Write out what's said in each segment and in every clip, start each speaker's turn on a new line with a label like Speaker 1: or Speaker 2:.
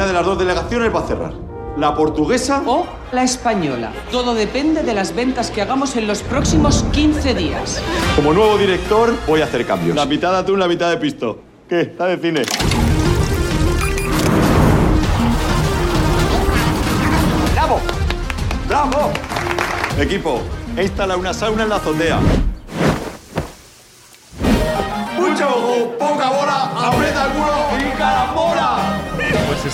Speaker 1: Una de las dos delegaciones va a cerrar. ¿La portuguesa?
Speaker 2: O la española. Todo depende de las ventas que hagamos en los próximos 15 días.
Speaker 1: Como nuevo director, voy a hacer cambios. La mitad de atún, la mitad de pisto. ¿Qué? ¿Está de cine? ¡Bravo! ¡Bravo! Equipo, he instalado una sauna en la azotea.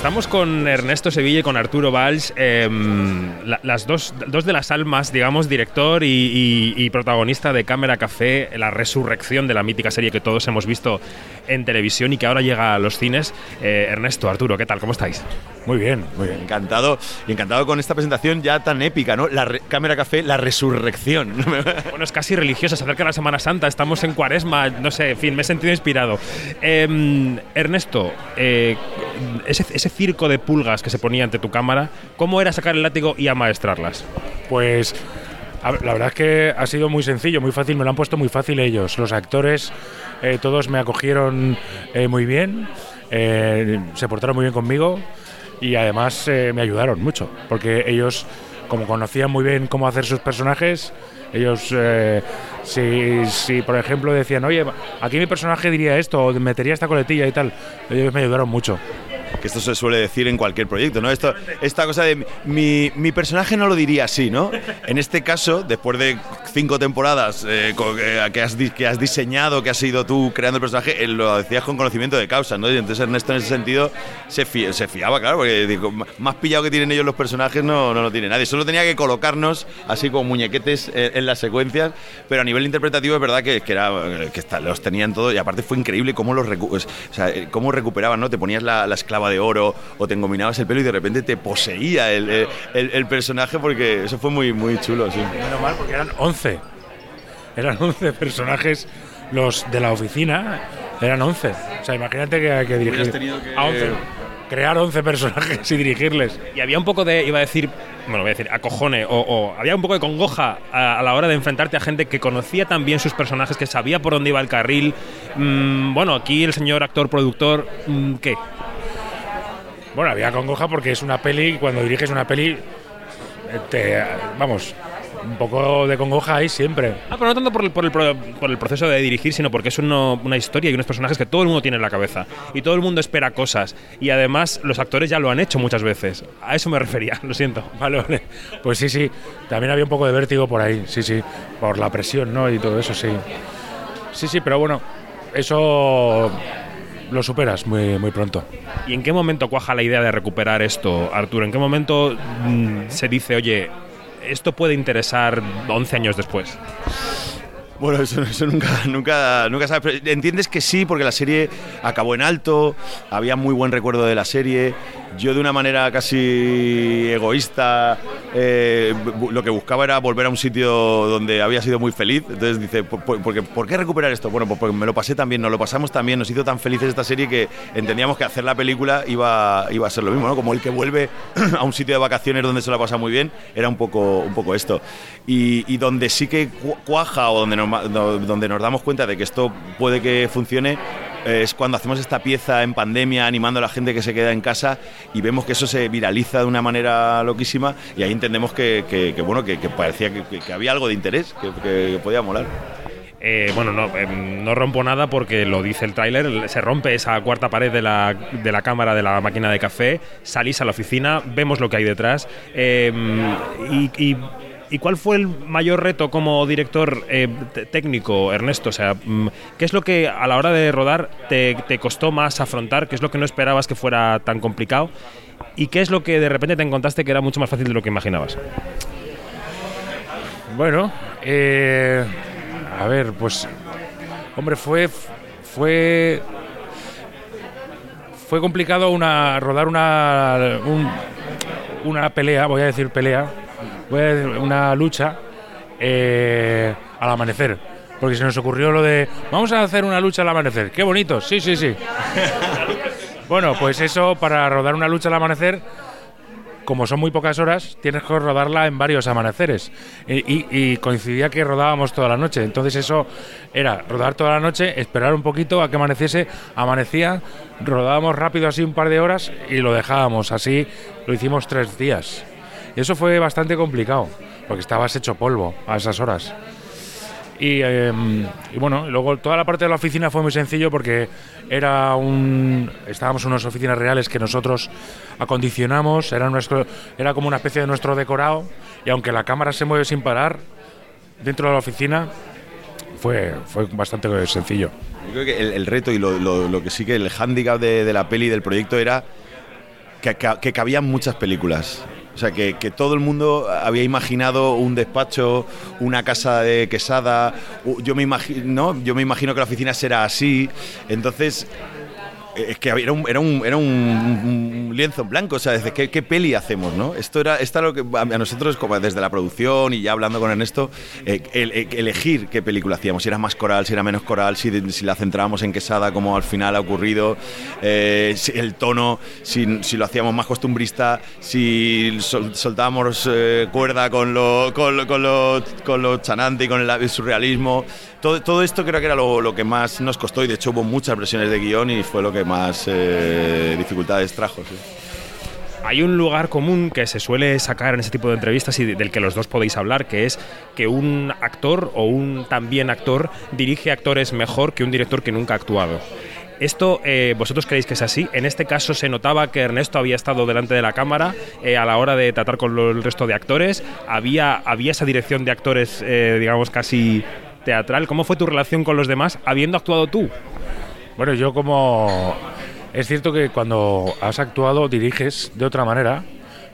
Speaker 3: Estamos con Ernesto Sevilla y con Arturo Valls, em, la- las dos, dos de las almas, digamos, director y- y protagonista de Cámara Café, la resurrección de la mítica serie que todos hemos visto en televisión y que ahora llega a los cines. Eh, Ernesto, Arturo, ¿qué tal? ¿Cómo estáis?
Speaker 4: Muy bien, muy bien.
Speaker 1: Encantado, y encantado con esta presentación ya tan épica, ¿no? La Cámara Café, la resurrección.
Speaker 3: Bueno, es casi religiosa, se acerca la Semana Santa, estamos en cuaresma, no sé, en fin, me he sentido inspirado. Em, Ernesto, eh, ese, ese circo de pulgas que se ponía ante tu cámara, ¿cómo era sacar el látigo y amaestrarlas?
Speaker 4: Pues la verdad es que ha sido muy sencillo, muy fácil, me lo han puesto muy fácil ellos. Los actores, eh, todos me acogieron eh, muy bien, eh, se portaron muy bien conmigo y además me ayudaron mucho, porque ellos, como conocían muy bien cómo hacer sus personajes, ellos, si, si por ejemplo decían, oye, aquí mi personaje diría esto, o metería esta coletilla y tal, ellos me ayudaron mucho.
Speaker 1: Que esto se suele decir en cualquier proyecto, ¿no? Esto, esta cosa de mi, mi personaje no lo diría así, ¿no? En este caso, después de cinco temporadas eh, eh, que, has, que has diseñado, que has sido tú creando el personaje, eh, lo decías con conocimiento de causa, ¿no? Y entonces Ernesto en ese sentido se, fi- se fiaba, claro, porque digo, más pillado que tienen ellos los personajes no, no lo tiene nadie. Solo tenía que colocarnos así como muñequetes eh, en las secuencias, pero a nivel interpretativo es verdad que, que era, que está- los tenían todos y aparte fue increíble cómo los recu- o sea, eh, cómo recuperaban, ¿no? Te ponías la, la esclava de oro o te engominabas el pelo y de repente te poseía el, el- el- el personaje porque eso fue muy, muy chulo, sí.
Speaker 4: Menos mal, porque eran 11. Eran 11 personajes los de la oficina. Eran 11. O sea, imagínate que que dirigir
Speaker 1: que-
Speaker 4: a 11. Crear 11 personajes y dirigirles.
Speaker 3: Y había un poco de, iba a decir, bueno, voy a decir, acojone, o, o había un poco de congoja a, a la hora de enfrentarte a gente que conocía también sus personajes, que sabía por dónde iba el carril. Mm, bueno, aquí el señor actor, productor, mm, ¿qué?
Speaker 4: Bueno, había congoja porque es una peli. y Cuando diriges una peli, eh, te, vamos, un poco de congoja hay siempre.
Speaker 3: Ah, pero no tanto por el, por el, pro- por el proceso de dirigir, sino porque es uno- una historia y unos personajes que todo el mundo tiene en la cabeza. Y todo el mundo espera cosas. Y además los actores ya lo han hecho muchas veces. A eso me refería, lo siento.
Speaker 4: Vale, vale. Pues sí, sí. También había un poco de vértigo por ahí. Sí, sí. Por la presión, ¿no? Y todo eso, sí. Sí, sí, pero bueno, eso lo superas muy, muy pronto.
Speaker 3: ¿Y en qué momento cuaja la idea de recuperar esto, Arturo? ¿En qué momento mm, se dice, oye, esto puede interesar 11 años después?
Speaker 1: Bueno, eso, eso nunca, nunca, nunca sabes. Pero entiendes que sí, porque la serie acabó en alto, había muy buen recuerdo de la serie. Yo, de una manera casi egoísta, eh, lo que buscaba era volver a un sitio donde había sido muy feliz. Entonces dice, "Por- por- porque, ¿por qué recuperar esto? Bueno, pues porque me lo pasé tan bien, nos lo pasamos tan bien, nos hizo tan felices esta serie que entendíamos que hacer la película iba, iba a ser lo mismo, ¿no? Como el que vuelve a un sitio de vacaciones donde se lo pasa muy bien, era un poco, un poco esto. Y, donde sí que cu- cuaja o donde donde nos damos cuenta de que esto puede que funcione es cuando hacemos esta pieza en pandemia animando a la gente que se queda en casa y vemos que eso se viraliza de una manera loquísima y ahí entendemos que, bueno que, parecía que, había algo de interés que, podía molar.
Speaker 3: Eh, bueno, no, eh, no rompo nada porque lo dice el tráiler, se rompe esa cuarta pared de la, de la cámara de la máquina de café, salís a la oficina, vemos lo que hay detrás. eh, y- y cuál fue el mayor reto como director eh, técnico, Ernesto? O sea, mm, ¿qué es lo que a la hora de rodar te, costó más afrontar? ¿Qué es lo que no esperabas que fuera tan complicado? ¿Y qué es lo que de repente te encontraste que era mucho más fácil de lo que imaginabas?
Speaker 4: Bueno, eh, a ver, pues, hombre, fue, fue, fue complicado rodar una, un- una pelea, voy a decir pelea, decir una lucha eh, al amanecer, porque se nos ocurrió lo de, vamos a hacer una lucha al amanecer, qué bonito, sí, sí, sí. bueno, pues eso para rodar una lucha al amanecer como son muy pocas horas, tienes que rodarla en varios amaneceres. Y, y- y coincidía que rodábamos toda la noche. Entonces eso era rodar toda la noche, esperar un poquito a que amaneciese, amanecía, rodábamos rápido así un par de horas y lo dejábamos. Así lo hicimos tres días. Y eso fue bastante complicado, porque estabas hecho polvo a esas horas. Y, y bueno, luego toda la parte de la oficina fue muy sencillo porque era un estábamos en unas oficinas reales que nosotros acondicionamos, era, nuestro, era como una especie de nuestro decorado y aunque la cámara se mueve sin parar dentro de la oficina fue, fue bastante sencillo.
Speaker 1: Yo creo que el, reto y lo, lo- lo que sí que el hándicap de, de la peli, del proyecto, era que, que cabían muchas películas. O sea, que, que todo el mundo había imaginado un despacho, una casa de quesada. Yo me imagino, yo me imagino que la oficina será así. Entonces, es que era un, era un, era un- lienzo en blanco, o sea, desde qué, qué peli hacemos, ¿no? Esto era, era lo que a nosotros, como desde la producción y ya hablando con Ernesto, eh, el- el- elegir qué película hacíamos, si era más coral, si era menos coral, si, si la centrábamos en Quesada, como al final ha ocurrido, eh, el tono, si, si lo hacíamos más costumbrista, si sol- soltábamos eh, cuerda con lo, con lo, con lo, con chanante y con el, el surrealismo. Todo, todo esto creo que era lo, lo que más nos costó y de hecho hubo muchas versiones de guion y fue lo que más eh, dificultades trajo. sí.
Speaker 3: Hay un lugar común que se suele sacar en ese tipo de entrevistas y del que los dos podéis hablar, que es que un actor o un también actor dirige actores mejor que un director que nunca ha actuado. Esto, eh, ¿vosotros creéis que es así? En este caso se notaba que Ernesto había estado delante de la cámara eh, a la hora de tratar con lo- el resto de actores. Había, había esa dirección de actores, eh, digamos, casi teatral. ¿Cómo fue tu relación con los demás habiendo actuado tú?
Speaker 4: Bueno, yo como... Es cierto que cuando has actuado diriges de otra manera.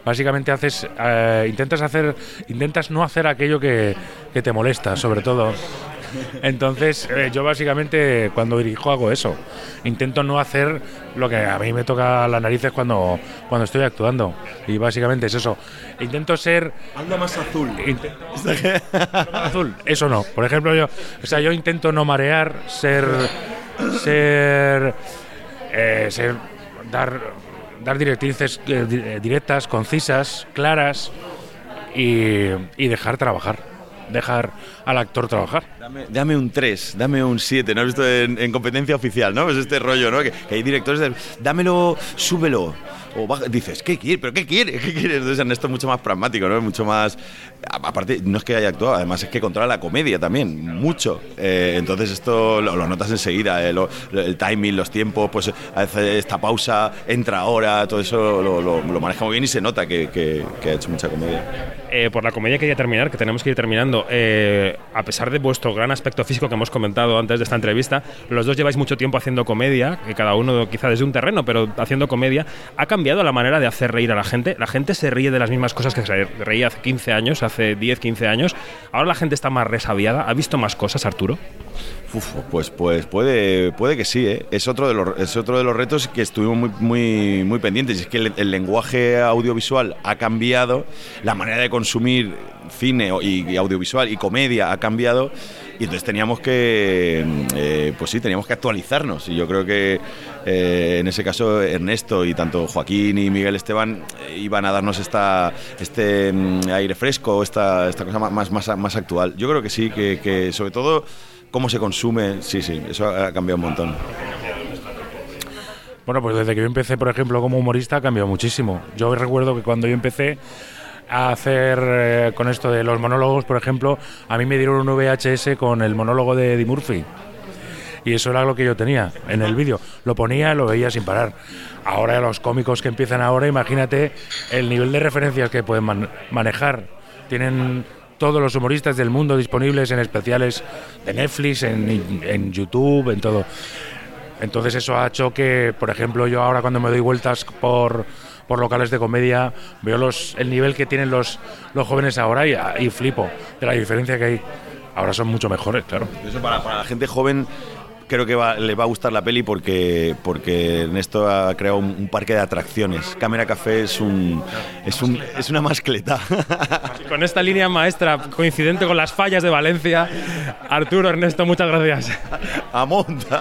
Speaker 4: Básicamente haces, eh, intentas hacer, intentas no hacer aquello que, que te molesta, sobre todo. Entonces, eh, yo básicamente cuando dirijo hago eso. Intento no hacer lo que a mí me toca las narices cuando, cuando estoy actuando. Y básicamente es eso. Intento ser
Speaker 1: Anda más azul.
Speaker 4: Intento azul. Eso no. Por ejemplo, yo, o sea, yo intento no marear, ser, ser, eh, ser- dar, dar directrices eh, eh, directas, concisas, claras y, y dejar trabajar, dejar al actor trabajar.
Speaker 1: Dame, dame un 3, dame un 7, ¿no visto en, en competencia oficial, ¿no? Es este rollo, ¿no? Que, que hay directores de, dámelo, súbelo. O baja- dices, ¿qué quiere? ¿Pero qué quiere? ¿Qué quiere? Entonces Ernesto es mucho más pragmático, ¿no? Es mucho más... Aparte, no es que haya actuado, además es que controla la comedia también, mucho. Eh, entonces esto lo, lo notas enseguida, eh, lo- el timing, los tiempos, pues hace esta pausa, entra ahora, todo eso lo, lo- lo maneja muy bien y se nota que, que- que ha hecho mucha comedia.
Speaker 3: Eh, por la comedia quería terminar, que tenemos que ir terminando. Eh, a pesar de vuestro gran aspecto físico que hemos comentado antes de esta entrevista, los dos lleváis mucho tiempo haciendo comedia, que cada uno quizá desde un terreno, pero haciendo comedia. ¿Ha cambiado la manera de hacer reír a la gente? La gente se ríe de las mismas cosas que se reía hace 15 años, hace 10, 15 años. Ahora la gente está más resabiada. ¿Ha visto más cosas, Arturo?
Speaker 1: Pues, pues puede, que sí, ¿eh? es, otro de los, retos que estuvimos muy, pendientes. Y es que el, lenguaje audiovisual ha cambiado, la manera de consumir cine y, audiovisual y comedia ha cambiado. Y entonces teníamos que, eh, pues sí, teníamos que actualizarnos. Y yo creo que eh, en ese caso Ernesto y tanto Joaquín y Miguel Esteban eh, iban a darnos esta, este mm, aire fresco, esta, esta cosa más, actual. Yo creo que sí, que sobre todo cómo se consume, sí, sí, eso ha cambiado un montón.
Speaker 4: Bueno, pues desde que yo empecé, por ejemplo, como humorista, ha cambiado muchísimo. Yo recuerdo que cuando yo empecé a hacer eh, con esto de los monólogos, por ejemplo, a mí me dieron un VHS con el monólogo de Eddie Murphy. Y eso era lo que yo tenía en el vídeo. Lo ponía, lo veía sin parar. Ahora los cómicos que empiezan ahora, imagínate el nivel de referencias que pueden man- manejar. Tienen todos los humoristas del mundo disponibles en especiales de Netflix, en, en YouTube, en todo. Entonces eso ha hecho que, por ejemplo, yo ahora cuando me doy vueltas por, por locales de comedia, veo los, el nivel que tienen los, los jóvenes ahora y, y flipo de la diferencia que hay. Ahora son mucho mejores, claro.
Speaker 1: Eso para, para la gente joven creo que va- le va a gustar la peli porque, porque Ernesto ha creado un, un parque de atracciones. Cámara Café es, un, es, un, es una mascleta.
Speaker 3: Con esta línea maestra coincidente con las fallas de Valencia, Arturo, Ernesto, muchas gracias.